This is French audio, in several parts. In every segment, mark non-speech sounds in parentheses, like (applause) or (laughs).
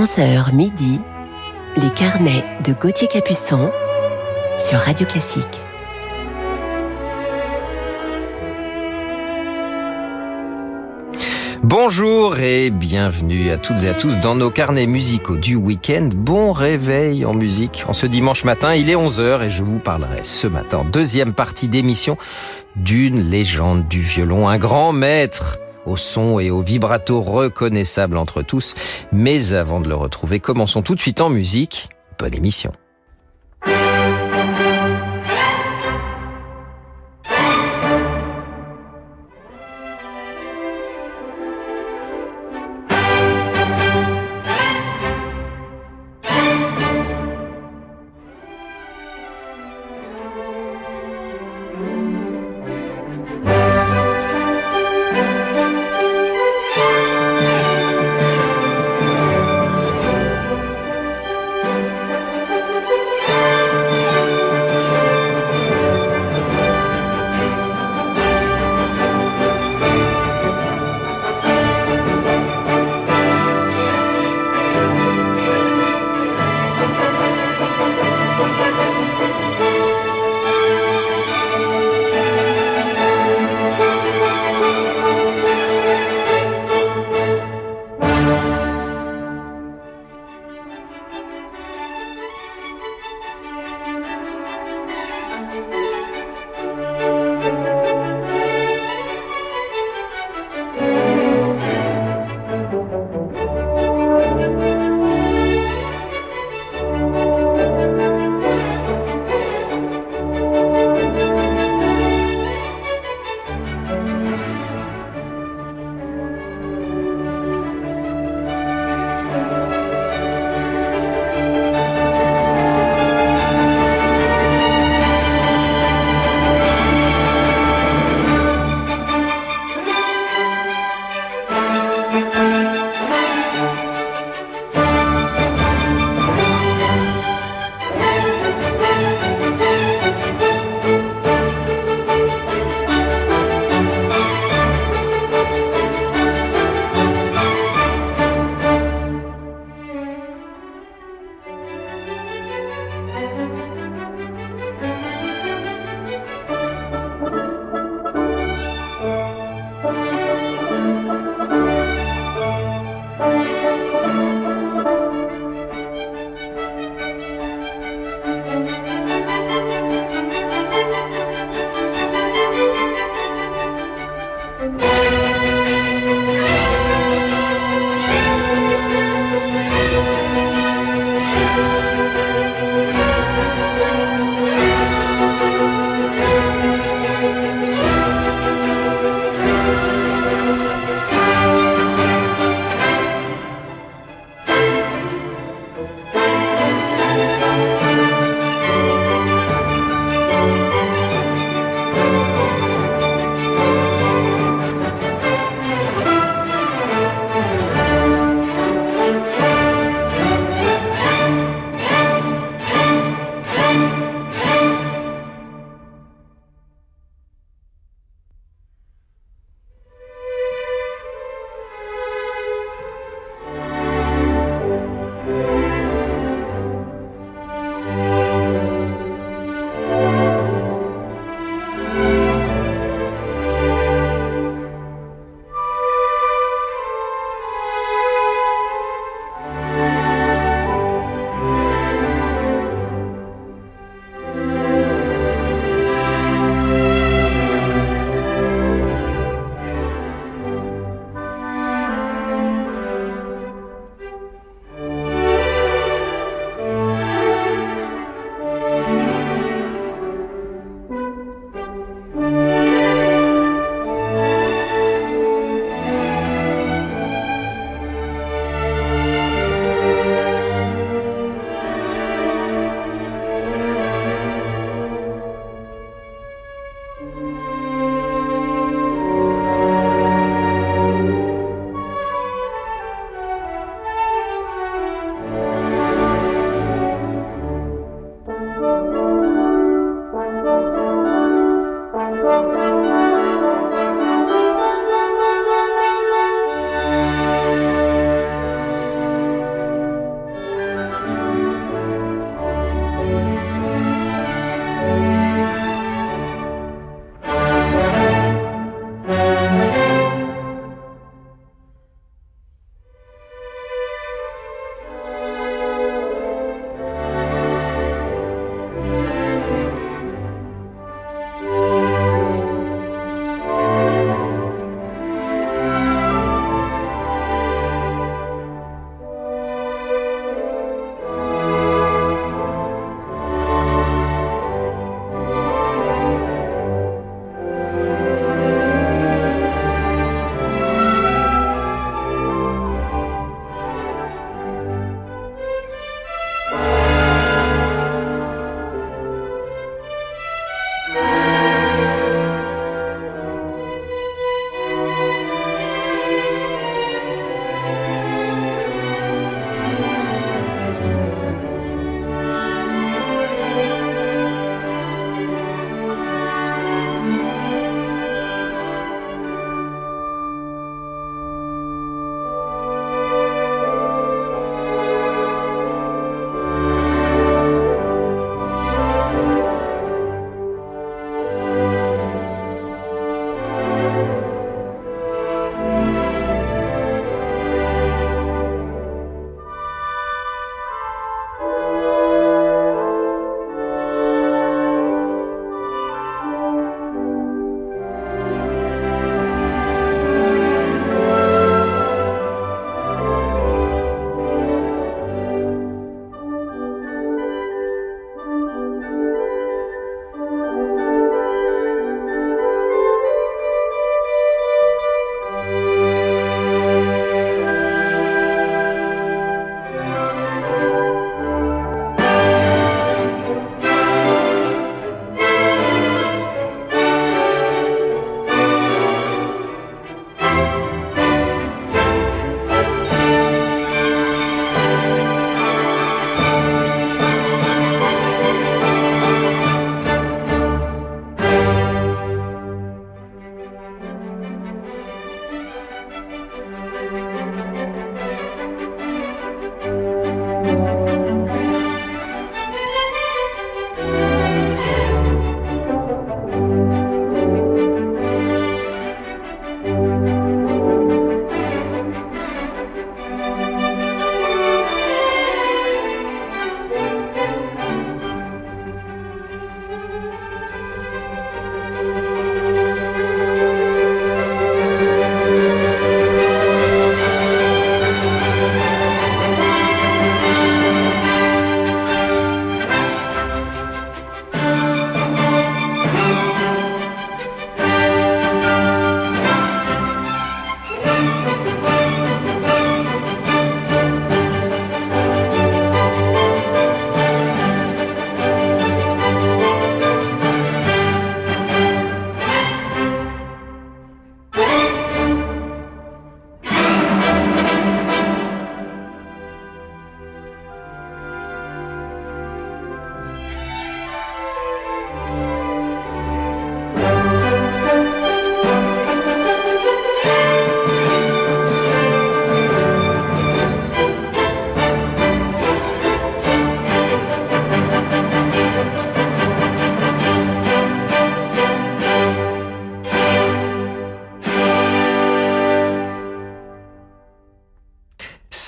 11h midi, les carnets de Gauthier Capuçon sur Radio Classique. Bonjour et bienvenue à toutes et à tous dans nos carnets musicaux du week-end. Bon réveil en musique. En ce dimanche matin, il est 11h et je vous parlerai ce matin, deuxième partie d'émission, d'une légende du violon, un grand maître au son et au vibrato reconnaissable entre tous. Mais avant de le retrouver, commençons tout de suite en musique. Bonne émission.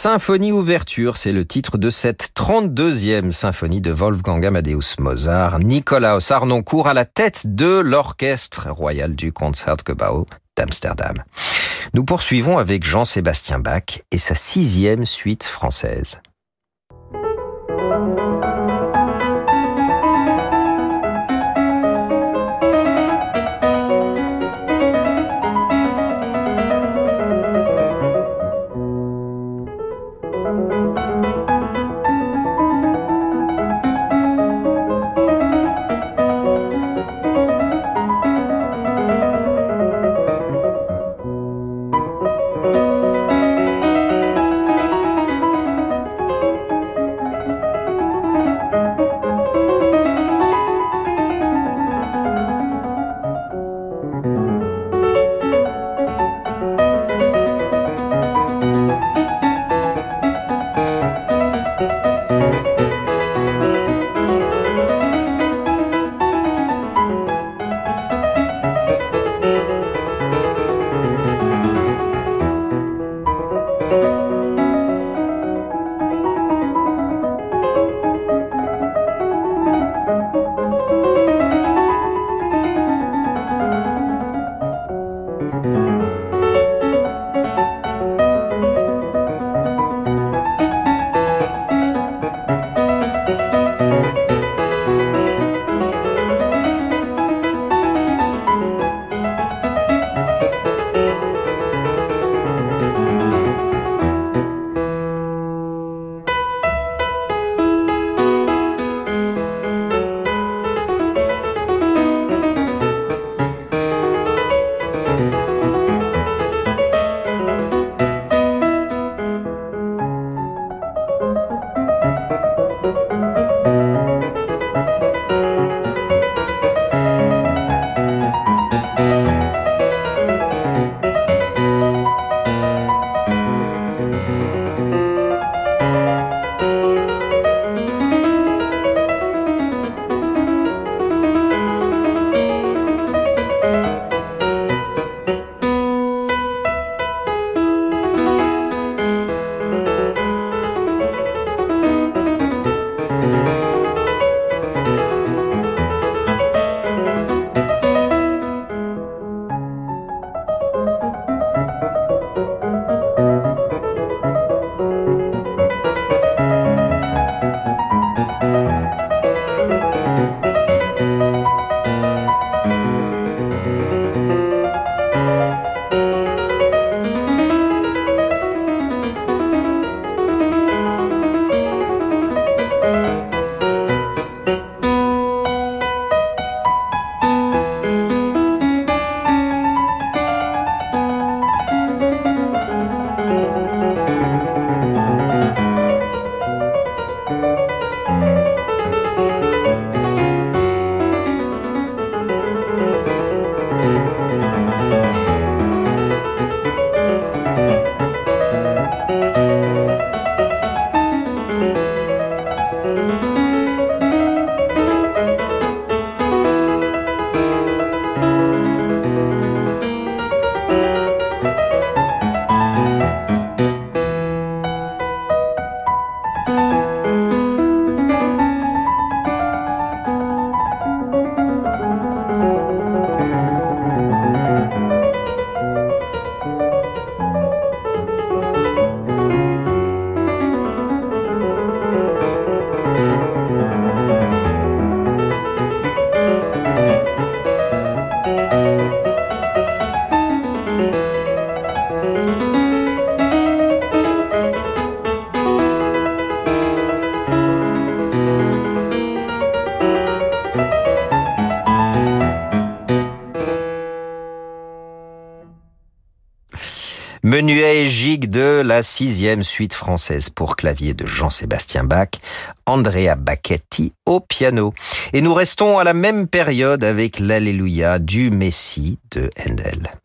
Symphonie ouverture, c'est le titre de cette 32e symphonie de Wolfgang Amadeus Mozart. Nikolaus Arnoncourt à la tête de l'orchestre royal du Concertgebouw d'Amsterdam. Nous poursuivons avec Jean-Sébastien Bach et sa sixième suite française. De la sixième suite française pour clavier de Jean-Sébastien Bach, Andrea Bacchetti au piano. Et nous restons à la même période avec l'Alléluia du Messie de Handel.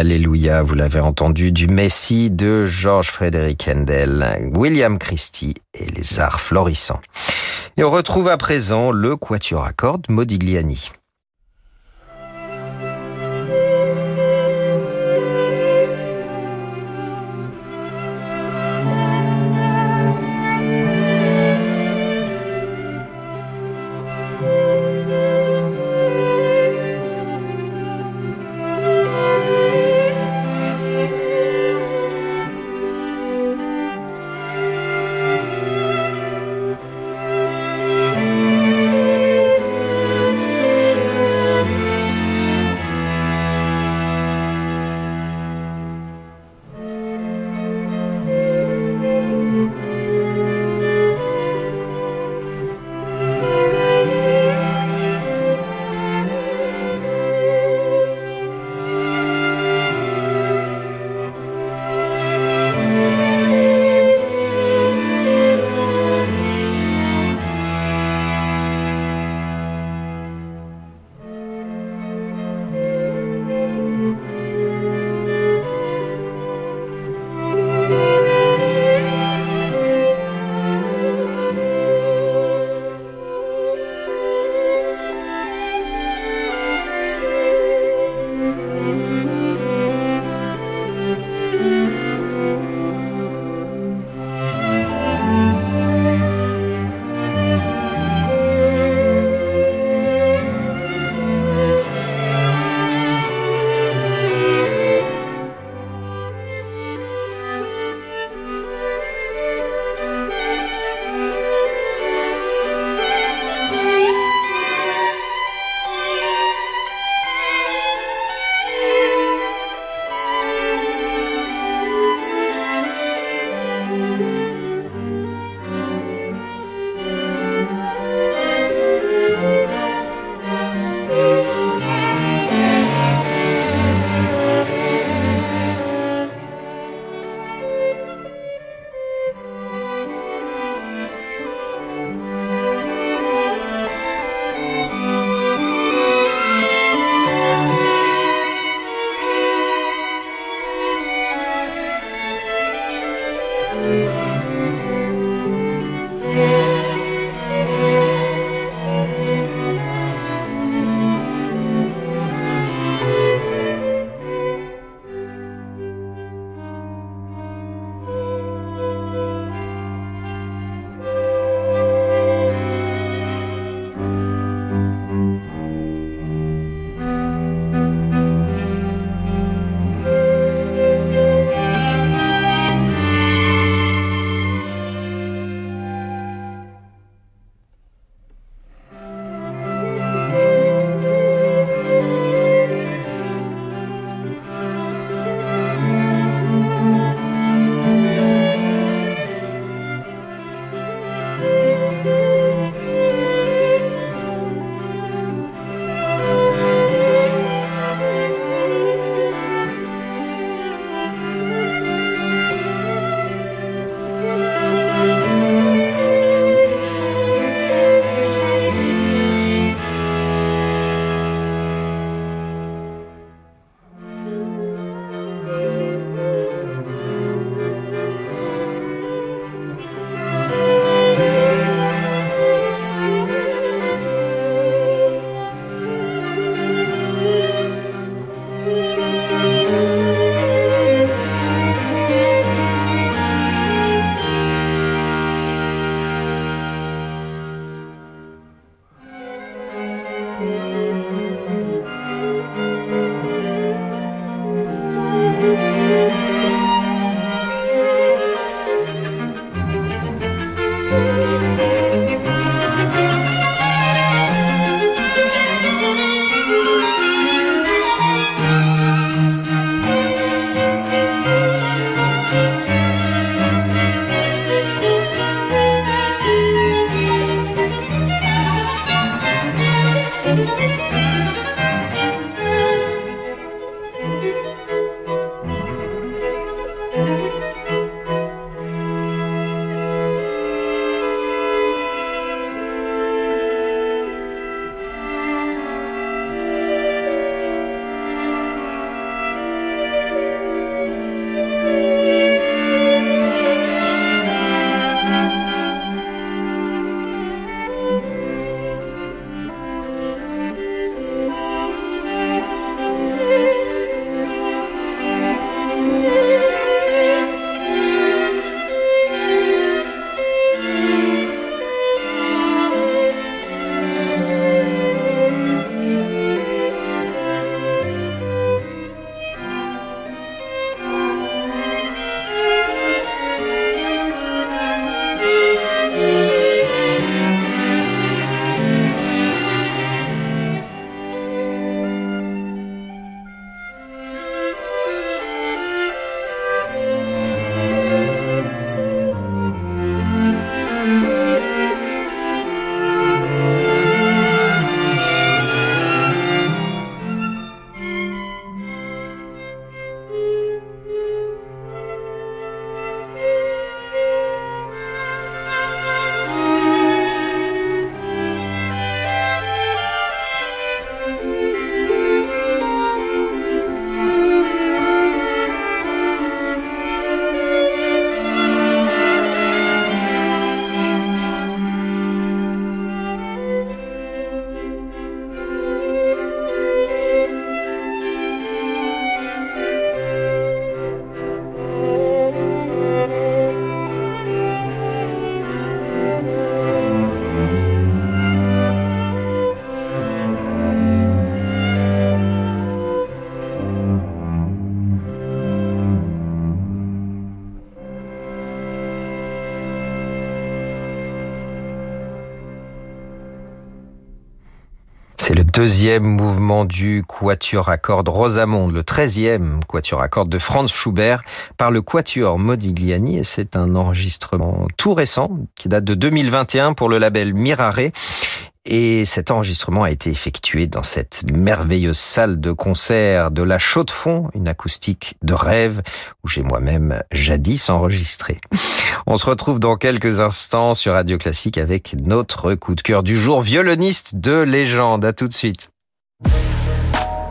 Alléluia, vous l'avez entendu, du Messie de Georges Frédéric Handel, William Christie et les arts florissants. Et on retrouve à présent le quatuor à cordes Modigliani. Deuxième mouvement du Quatuor à cordes Rosamonde, le treizième Quatuor à cordes de Franz Schubert par le Quatuor Modigliani et c'est un enregistrement tout récent qui date de 2021 pour le label Mirare. Et cet enregistrement a été effectué dans cette merveilleuse salle de concert de la Chaux-de-Fonds, une acoustique de rêve où j'ai moi-même jadis enregistré. On se retrouve dans quelques instants sur Radio Classique avec notre coup de cœur du jour, violoniste de légende. À tout de suite.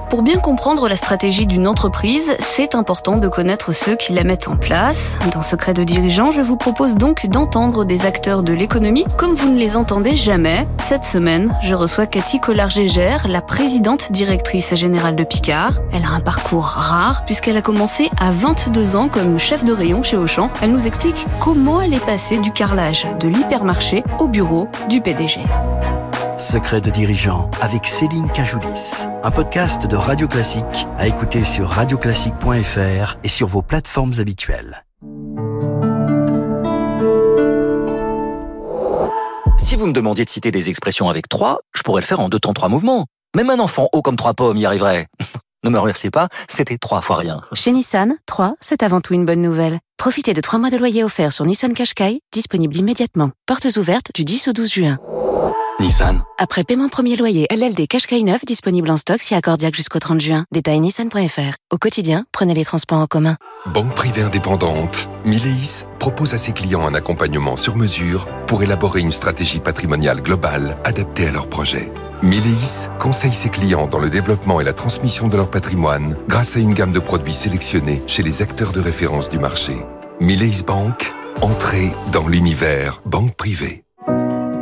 Pour bien comprendre la stratégie d'une entreprise, c'est important de connaître ceux qui la mettent en place. Dans Secret de dirigeant, je vous propose donc d'entendre des acteurs de l'économie comme vous ne les entendez jamais. Cette semaine, je reçois Cathy Collard-Gégère, la présidente directrice générale de Picard. Elle a un parcours rare puisqu'elle a commencé à 22 ans comme chef de rayon chez Auchan. Elle nous explique comment elle est passée du carrelage de l'hypermarché au bureau du PDG. Secret de dirigeant avec Céline Cajoulis. Un podcast de Radio Classique à écouter sur radioclassique.fr et sur vos plateformes habituelles. Si vous me demandiez de citer des expressions avec trois, je pourrais le faire en deux temps trois mouvements. Même un enfant haut comme trois pommes y arriverait. (laughs) ne me remerciez pas, c'était trois fois rien. Chez Nissan, 3, c'est avant tout une bonne nouvelle. Profitez de trois mois de loyer offerts sur Nissan Qashqai, disponible immédiatement. Portes ouvertes du 10 au 12 juin. Nissan. Après paiement premier loyer LLD Qashqai 9 disponible en stock si accordiaque jusqu'au 30 juin. Détail nissan.fr. Au quotidien, prenez les transports en commun. Banque privée indépendante, Mileis propose à ses clients un accompagnement sur mesure pour élaborer une stratégie patrimoniale globale adaptée à leurs projets. Mileis conseille ses clients dans le développement et la transmission de leur patrimoine grâce à une gamme de produits sélectionnés chez les acteurs de référence du marché. Mileis Bank, entrée dans l'univers banque privée.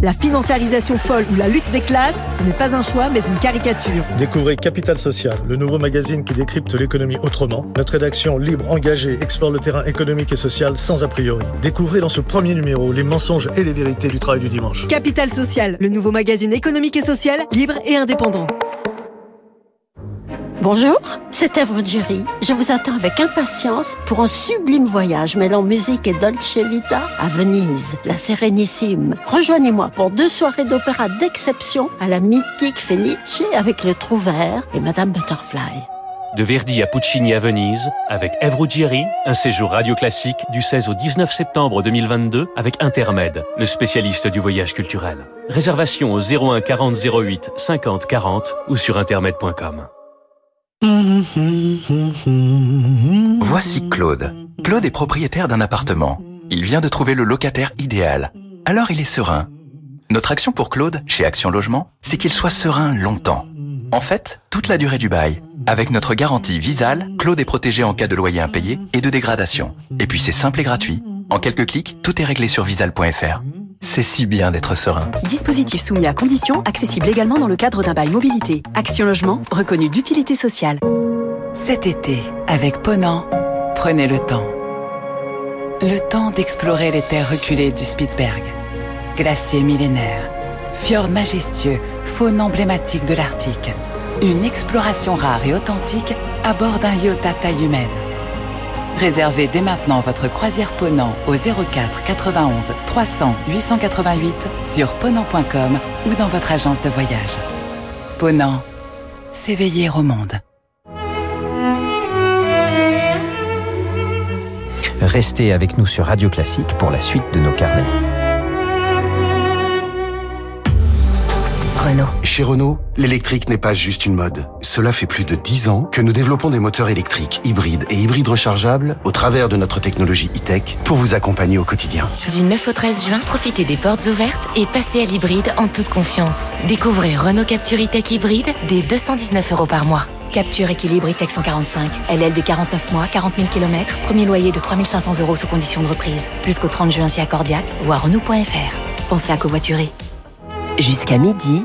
La financiarisation folle ou la lutte des classes, ce n'est pas un choix, mais une caricature. Découvrez Capital Social, le nouveau magazine qui décrypte l'économie autrement. Notre rédaction libre, engagée, explore le terrain économique et social sans a priori. Découvrez dans ce premier numéro les mensonges et les vérités du travail du dimanche. Capital Social, le nouveau magazine économique et social, libre et indépendant. Bonjour, c'est Evre Jerry. Je vous attends avec impatience pour un sublime voyage mêlant musique et Dolce Vita à Venise, la Sérénissime. Rejoignez-moi pour deux soirées d'opéra d'exception à la mythique Fenice avec le Trouvert et Madame Butterfly. De Verdi à Puccini à Venise, avec Evre Ruggieri, un séjour radio classique du 16 au 19 septembre 2022 avec Intermed, le spécialiste du voyage culturel. Réservation au 01 40 08 50 40 ou sur intermed.com. Voici Claude. Claude est propriétaire d'un appartement. Il vient de trouver le locataire idéal. Alors il est serein. Notre action pour Claude, chez Action Logement, c'est qu'il soit serein longtemps. En fait, toute la durée du bail. Avec notre garantie Visal, Claude est protégé en cas de loyer impayé et de dégradation. Et puis c'est simple et gratuit. En quelques clics, tout est réglé sur visal.fr. C'est si bien d'être serein. Dispositif soumis à conditions, accessible également dans le cadre d'un bail mobilité. Action Logement, reconnu d'utilité sociale. Cet été, avec Ponant, prenez le temps. Le temps d'explorer les terres reculées du Spitzberg. Glacier millénaire, fjord majestueux, faune emblématique de l'Arctique. Une exploration rare et authentique à bord d'un yacht à taille humaine. Réservez dès maintenant votre croisière Ponant au 04 91 300 888 sur ponant.com ou dans votre agence de voyage. Ponant, s'éveiller au monde. Restez avec nous sur Radio Classique pour la suite de nos carnets. Renault. Chez Renault, l'électrique n'est pas juste une mode. Cela fait plus de 10 ans que nous développons des moteurs électriques, hybrides et hybrides rechargeables au travers de notre technologie e-tech pour vous accompagner au quotidien. Du 9 au 13 juin, profitez des portes ouvertes et passez à l'hybride en toute confiance. Découvrez Renault Capture e-tech hybride dès 219 euros par mois. Capture équilibre e-tech 145. LLD 49 mois, 40 000 km. Premier loyer de 3500 euros sous condition de reprise. Jusqu'au 30 juin si accordiaque. Voir Renault.fr. Pensez à covoiturer. Jusqu'à midi,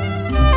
Bye.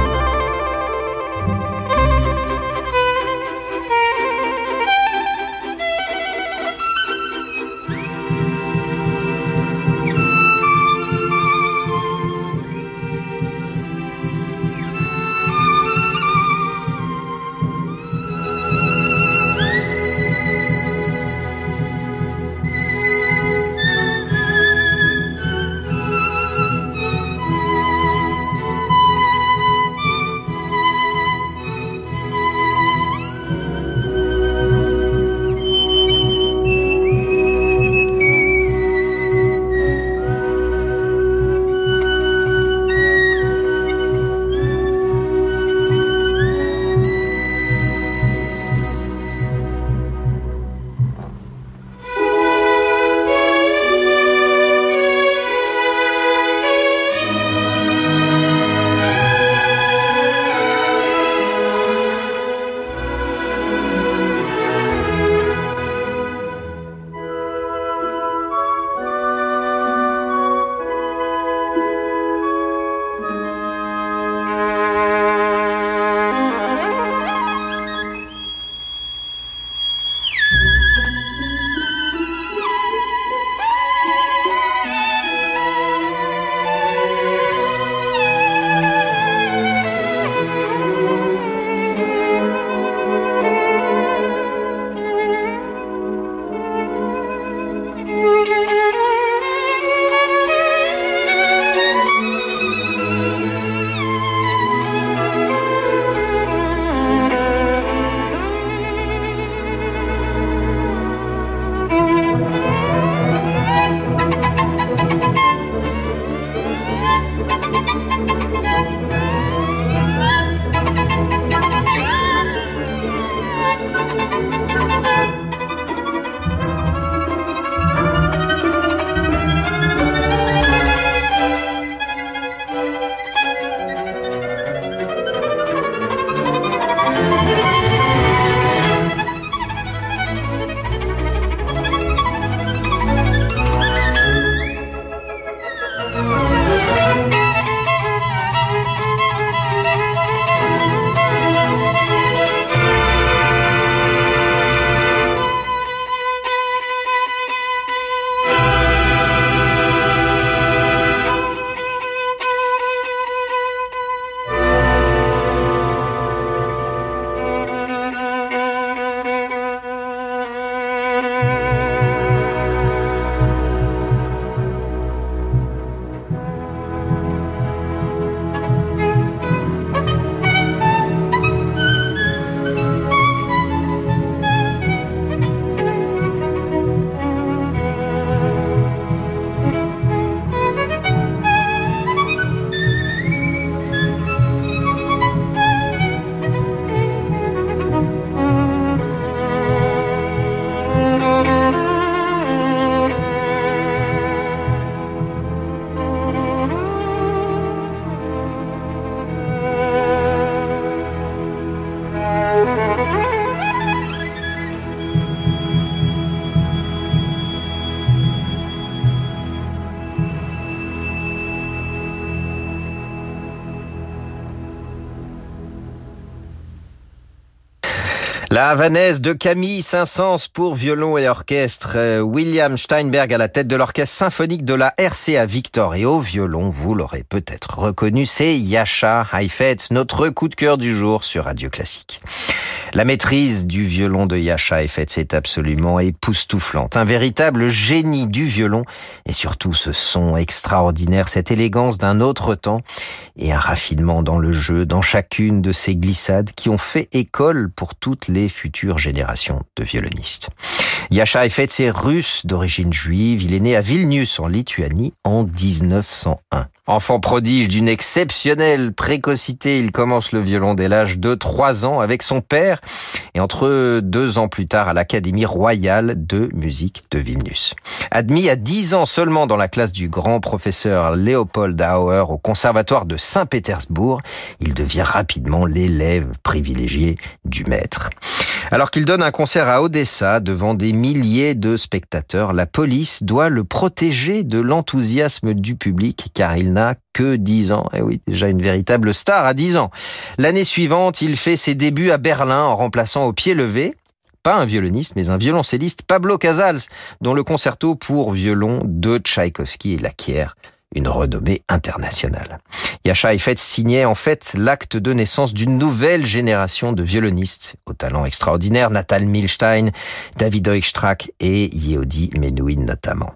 La Havanaise de Camille Saint-Saëns pour violon et orchestre. Euh, William Steinberg à la tête de l'orchestre symphonique de la RCA Victor et au violon, vous l'aurez peut-être reconnu, c'est Yasha Heifetz, notre coup de cœur du jour sur Radio Classique. La maîtrise du violon de Yasha Heifetz est absolument époustouflante. Un véritable génie du violon et surtout ce son extraordinaire, cette élégance d'un autre temps et un raffinement dans le jeu, dans chacune de ces glissades qui ont fait école pour toutes les futures générations de violonistes. Yasha est russe d'origine juive. Il est né à Vilnius en Lituanie en 1901. Enfant prodige d'une exceptionnelle précocité, il commence le violon dès l'âge de 3 ans avec son père et entre deux ans plus tard à l'Académie royale de musique de Vilnius. Admis à 10 ans seulement dans la classe du grand professeur Léopold Auer au conservatoire de Saint-Pétersbourg, il devient rapidement l'élève privilégié du maître. Alors qu'il donne un concert à Odessa devant des milliers de spectateurs, la police doit le protéger de l'enthousiasme du public car il n'a que 10 ans. Et eh oui, déjà une véritable star à 10 ans. L'année suivante, il fait ses débuts à Berlin en remplaçant au pied levé pas un violoniste, mais un violoncelliste, Pablo Casals, dont le concerto pour violon de Tchaïkovski est l'acquiert une renommée internationale. Yasha Heifetz signait en fait l'acte de naissance d'une nouvelle génération de violonistes au talent extraordinaire, Natal Milstein, David Oistrakh et Yehudi Menuhin notamment.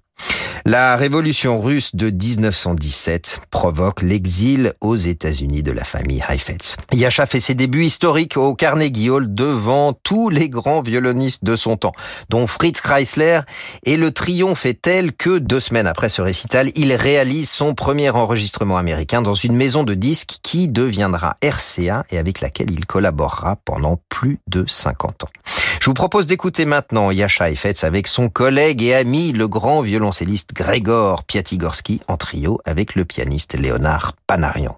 La révolution russe de 1917 provoque l'exil aux États-Unis de la famille Heifetz. Yasha fait ses débuts historiques au Carnegie Hall devant tous les grands violonistes de son temps, dont Fritz Kreisler, et le triomphe est tel que deux semaines après ce récital, il réalise son premier enregistrement américain dans une maison de disques qui deviendra RCA et avec laquelle il collaborera pendant plus de 50 ans. Je vous propose d'écouter maintenant Yasha Heifetz avec son collègue et ami, le grand violoncelliste Grégor Piatigorsky en trio avec le pianiste Léonard Panarian.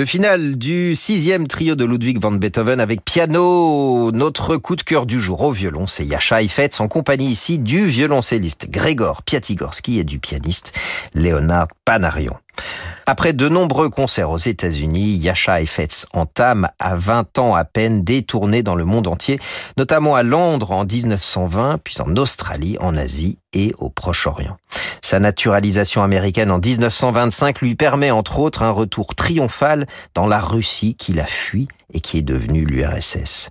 Le final du sixième trio de Ludwig van Beethoven avec piano. Notre coup de cœur du jour au violon, c'est Yasha Heifetz en compagnie ici du violoncelliste Grégor Piatigorski et du pianiste Leonard Panarion. Après de nombreux concerts aux États-Unis, Yasha Heifetz entame à 20 ans à peine des tournées dans le monde entier, notamment à Londres en 1920, puis en Australie, en Asie et au Proche-Orient. Sa naturalisation américaine en 1925 lui permet entre autres un retour triomphal dans la Russie qu'il a fui et qui est devenue l'URSS.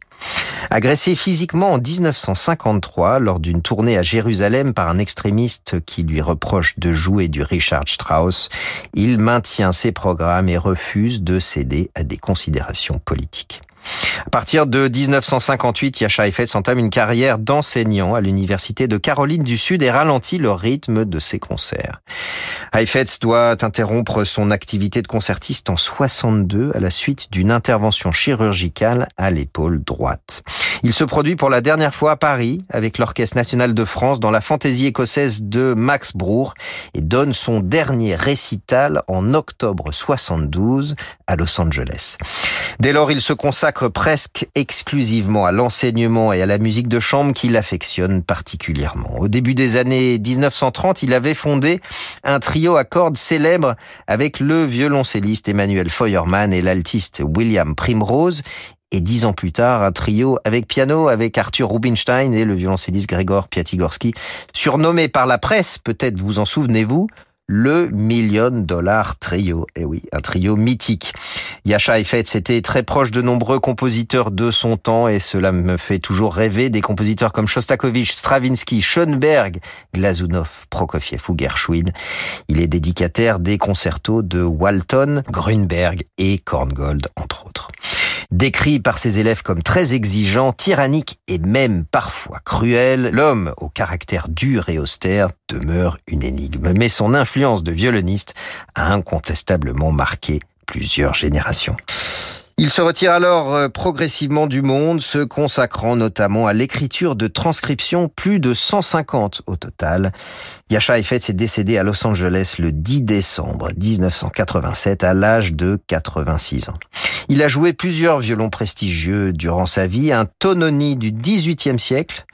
Agressé physiquement en 1953 lors d'une tournée à Jérusalem par un extrémiste qui lui reproche de jouer du Richard Strauss, il maintient ses programmes et refuse de céder à des considérations politiques. À partir de 1958, Yasha Heifetz entame une carrière d'enseignant à l'université de Caroline du Sud et ralentit le rythme de ses concerts. Heifetz doit interrompre son activité de concertiste en 62 à la suite d'une intervention chirurgicale à l'épaule droite. Il se produit pour la dernière fois à Paris avec l'Orchestre national de France dans la fantaisie écossaise de Max Bruch et donne son dernier récital en octobre 72 à Los Angeles. Dès lors, il se consacre presque exclusivement à l'enseignement et à la musique de chambre qu'il affectionne particulièrement. Au début des années 1930, il avait fondé un trio à cordes célèbre avec le violoncelliste Emmanuel Feuermann et l'altiste William Primrose et dix ans plus tard, un trio avec piano avec Arthur Rubinstein et le violoncelliste Grégor Piatigorski, surnommé par la presse, peut-être vous en souvenez-vous, le Million Dollar Trio. Eh oui, un trio mythique. Yasha Heifetz était très proche de nombreux compositeurs de son temps et cela me fait toujours rêver des compositeurs comme Shostakovich, Stravinsky, Schoenberg, Glazunov, Prokofiev ou Gershwin. Il est dédicataire des concertos de Walton, Grunberg et Korngold, entre autres. Décrit par ses élèves comme très exigeant, tyrannique et même parfois cruel, l'homme au caractère dur et austère demeure une énigme. Mais son influence de violoniste a incontestablement marqué plusieurs générations. Il se retire alors euh, progressivement du monde, se consacrant notamment à l'écriture de transcriptions, plus de 150 au total. Yasha Heifetz est décédé à Los Angeles le 10 décembre 1987 à l'âge de 86 ans. Il a joué plusieurs violons prestigieux durant sa vie, un tononi du XVIIIe siècle,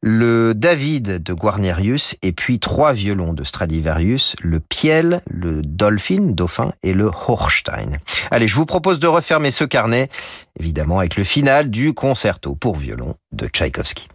le David de Guarnerius et puis trois violons de Stradivarius, le Piel, le Dolphin, Dauphin et le Hochstein. Allez, je vous propose de refermer ce carnet, évidemment avec le final du concerto pour violon de Tchaïkovski.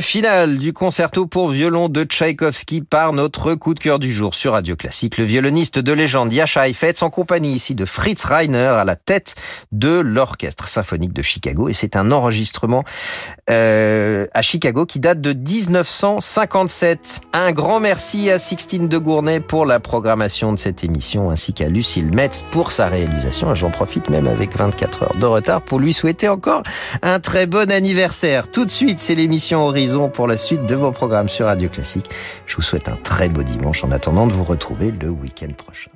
Le final du concerto pour violon de Tchaïkovski par notre coup de cœur du jour sur Radio Classique. Le violoniste de légende Yasha Heifetz en compagnie ici de Fritz Reiner à la tête de l'Orchestre Symphonique de Chicago. Et c'est un enregistrement euh, à Chicago qui date de 1957. Un grand merci à Sixtine de Gournay pour la programmation de cette émission ainsi qu'à Lucille Metz pour sa réalisation. J'en profite même avec 24 heures de retard pour lui souhaiter encore un très bon anniversaire. Tout de suite, c'est l'émission Horizon pour la suite de vos programmes sur Radio Classique. Je vous souhaite un très beau dimanche en attendant de vous retrouver le week-end prochain.